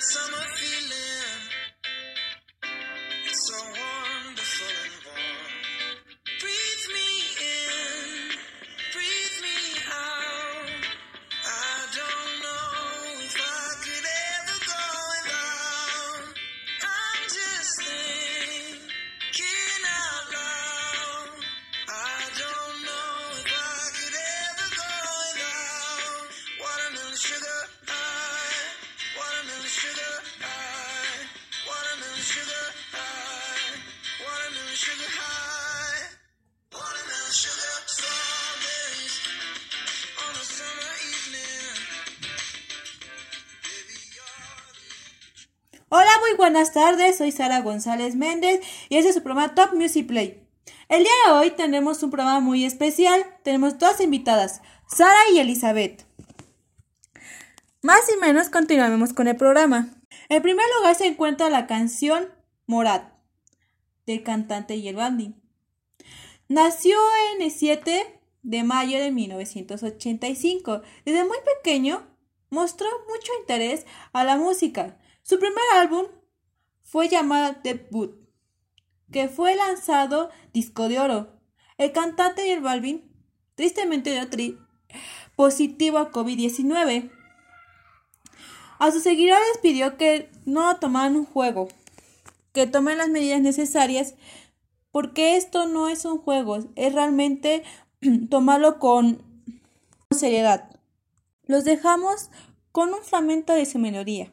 summer you. Buenas tardes. Soy Sara González Méndez y este es su programa Top Music Play. El día de hoy tenemos un programa muy especial. Tenemos dos invitadas, Sara y Elizabeth. Más y menos continuaremos con el programa. En primer lugar se encuentra la canción Morat del cantante Balvin. Nació en el 7 de mayo de 1985. Desde muy pequeño mostró mucho interés a la música. Su primer álbum fue llamado Debut, que fue lanzado disco de oro. El cantante J Balvin tristemente dio tri- positivo a COVID-19. A sus seguidores pidió que no tomaran un juego, que tomen las medidas necesarias porque esto no es un juego, es realmente tomarlo con seriedad. Los dejamos con un fragmento de su melodía.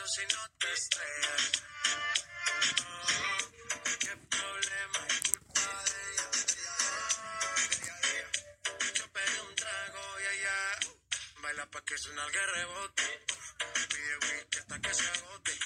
Caso si no te estrellas. Oh, qué problema es culpa de ella. Yo pedí un trago y ella baila pa' que suena el rebote. Pide whisky hasta que se agote.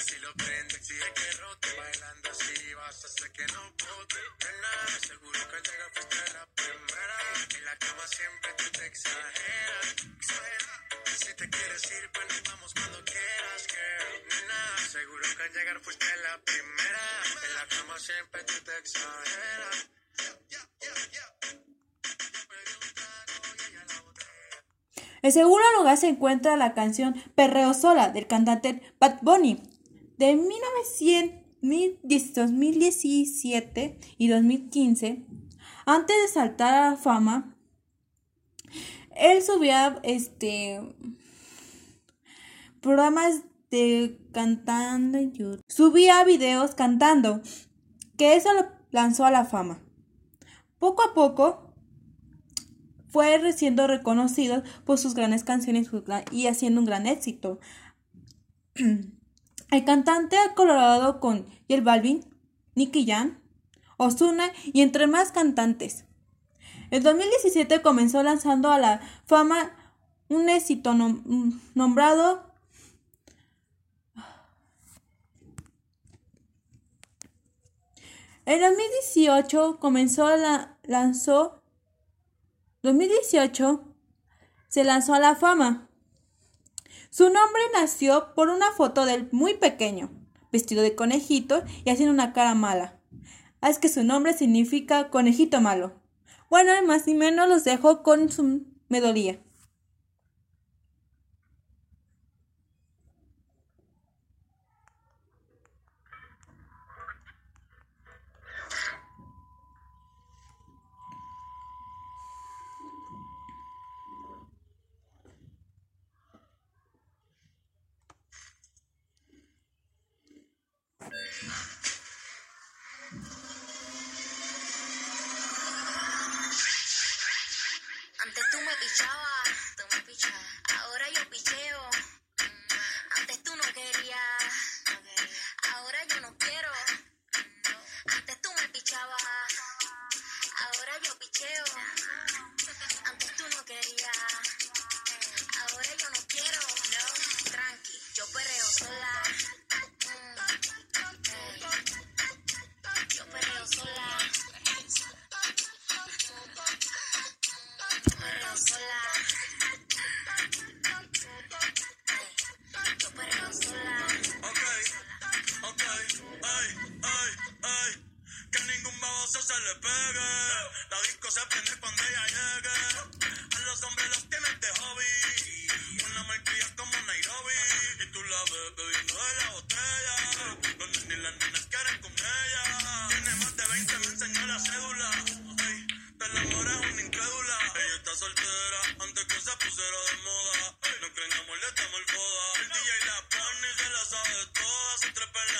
Si lo prende, exige que rote. Bailando así vas a hacer que no bote. Nena, seguro que al llegar fuiste la primera. En la cama siempre tú te exageras. exageras. Si te quieres ir, pues nos vamos cuando quieras, girl. Nena, seguro que al llegar fuiste la primera. En la cama siempre tú te exageras. En segundo lugar se encuentra la canción Perreo Sola del cantante Bad Bunny de 1900 2017 y 2015. Antes de saltar a la fama, él subía este programas de cantando en YouTube. Subía videos cantando, que eso lo lanzó a la fama. Poco a poco fue siendo reconocido por sus grandes canciones y haciendo un gran éxito. El cantante ha colaborado con J Balvin, Nicky Jam, Ozuna y entre más cantantes. En 2017 comenzó lanzando a la fama un éxito nom- nombrado En 2018 comenzó la lanzó 2018 se lanzó a la fama. Su nombre nació por una foto de él muy pequeño, vestido de conejito y haciendo una cara mala. Ah, Es que su nombre significa conejito malo. Bueno, más y menos los dejo con su melodía. 20, me enseñó la cédula. Ey, del amor es una incrédula. Ella está soltera antes que se pusiera de moda. No creen amor, le damos el foda. El DJ la pone y se la sabe toda. Se trepa en.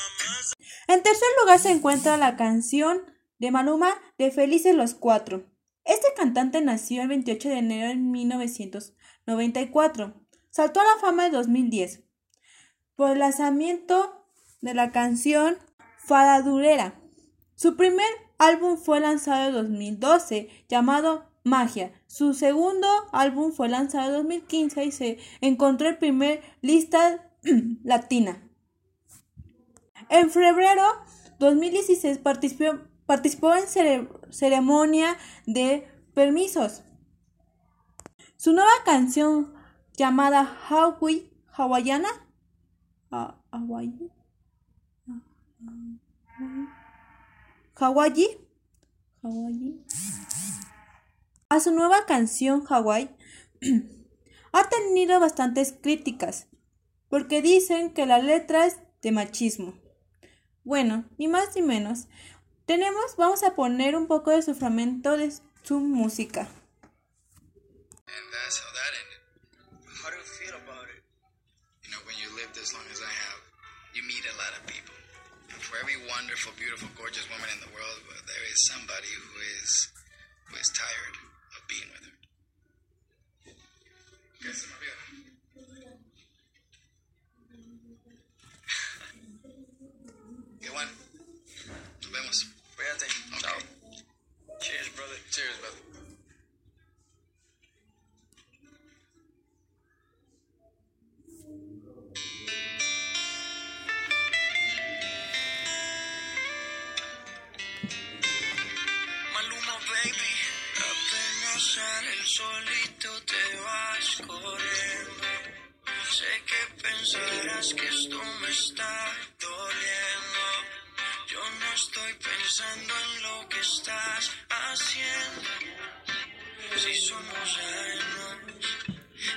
En tercer lugar se encuentra la canción de Maluma de Felices los Cuatro. Este cantante nació el 28 de enero de 1994. Saltó a la fama en 2010 por el lanzamiento de la canción Faradurera. Su primer álbum fue lanzado en 2012 llamado Magia. Su segundo álbum fue lanzado en 2015 y se encontró en primer lista latina. En febrero 2016 participó, participó en cere- ceremonia de permisos. Su nueva canción llamada Hawaii, Hawaiiana Ah, Hawaii, Hawaii, Hawaii. A su nueva canción Hawaii ha tenido bastantes críticas porque dicen que la letra es de machismo. Bueno, ni más ni menos. Tenemos, vamos a poner un poco de su fragmento de su música. And that's how that ended. How do you feel about it? You know, when you lived as long as I have, you meet a lot of people. And for every wonderful, beautiful, gorgeous woman in the world, there is somebody who is who is tired of being with her. ¿Qué se me olvidó? Qué bueno. Nos vemos. Cuídate. Chao. Cheers, brother. Cheers, brother. Estoy pensando en lo que estás haciendo. Si somos ajenos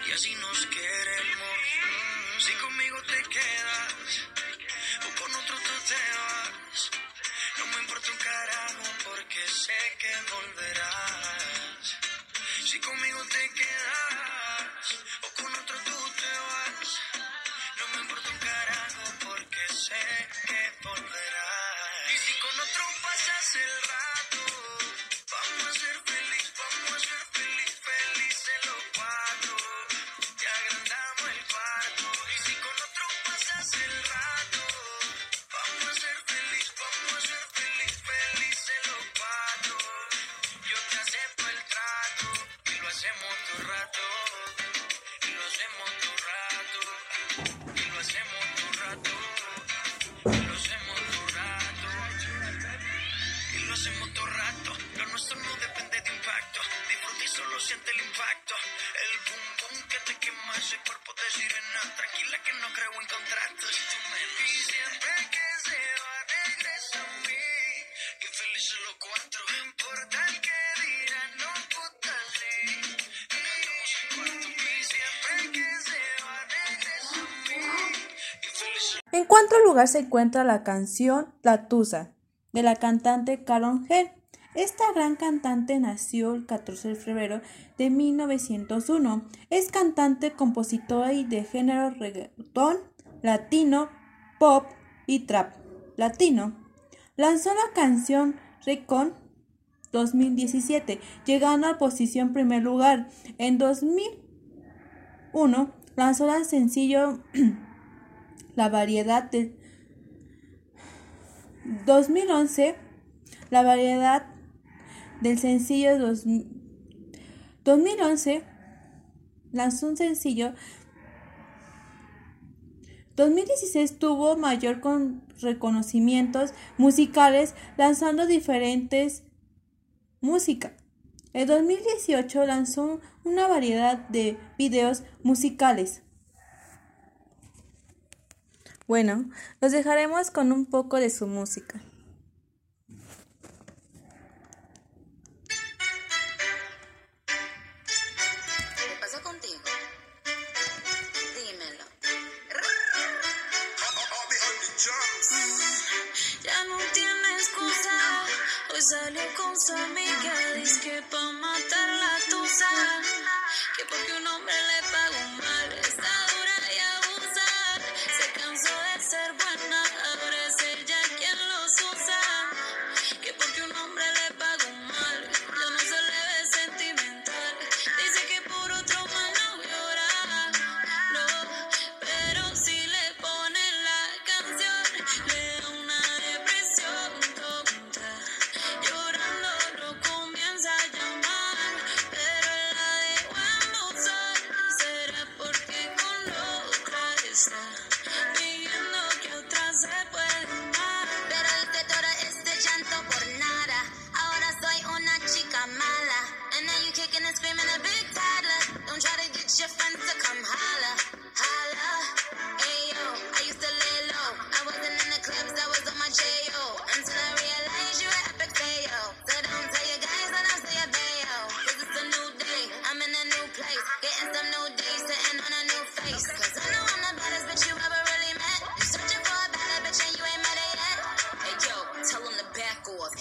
y así nos queremos. Si conmigo te quedas o con otro tú te vas. No me importa un carajo porque sé que volverás. Si conmigo te quedas o con otro tú te vas. No me importa un carajo porque sé que volverás. Hacemos todo el rato. No depende de impacto. Solo siente el impacto. El boom boom que te cuerpo sirena. Tranquila que no creo en contratos. A cuarto. Cuarto lugar se encuentra la canción La Tusa, de la cantante Caron G. Esta gran cantante nació el 14 de febrero de 1901. Es cantante, compositora y de género reggaetón, latino, pop y trap latino. Lanzó la canción Recon 2017, llegando a posición primer lugar. En 2001 lanzó el sencillo La variedad de 2011 la variedad del sencillo dos- 2011 lanzó un sencillo 2016 tuvo mayor con reconocimientos musicales lanzando diferentes música. En 2018 lanzó una variedad de videos musicales. Bueno, los dejaremos con un poco de su música. Ya no tiene excusa, hoy salió con su amiga, dice que pa' matar la tusa, que porque un hombre le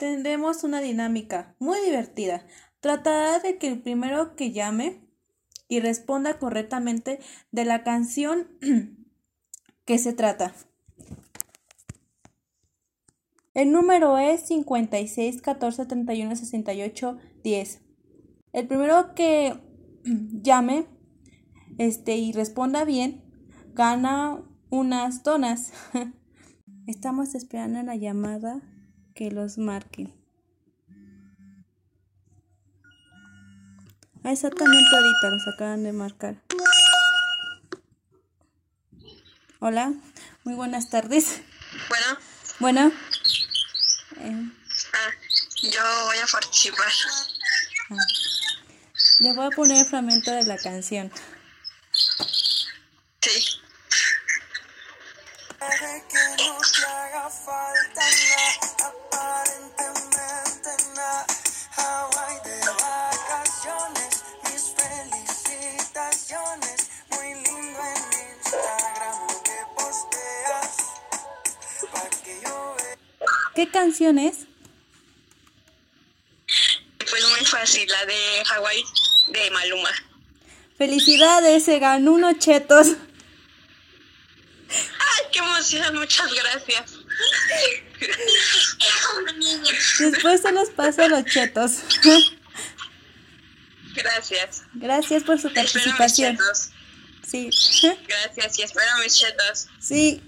tendremos una dinámica muy divertida. Tratará de que el primero que llame y responda correctamente de la canción que se trata. El número es 56 14 31 68 10. El primero que llame este, y responda bien gana unas donas. Estamos esperando la llamada que los marque. Ah, exactamente ahorita los acaban de marcar. Hola, muy buenas tardes. Bueno, Bueno, eh, ah, yo voy a participar. le voy a poner el fragmento de la canción. Sí. Que no te haga falta ¿Qué canción es? Pues muy fácil, la de Hawái de Maluma. Felicidades, se ganó unos chetos. ¡Ay, qué emoción! Muchas gracias. Después se los paso los chetos. Gracias. Gracias por su Espero mis participación. Sí, Gracias y espero mis chetos. sí,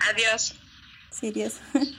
Adiós. serious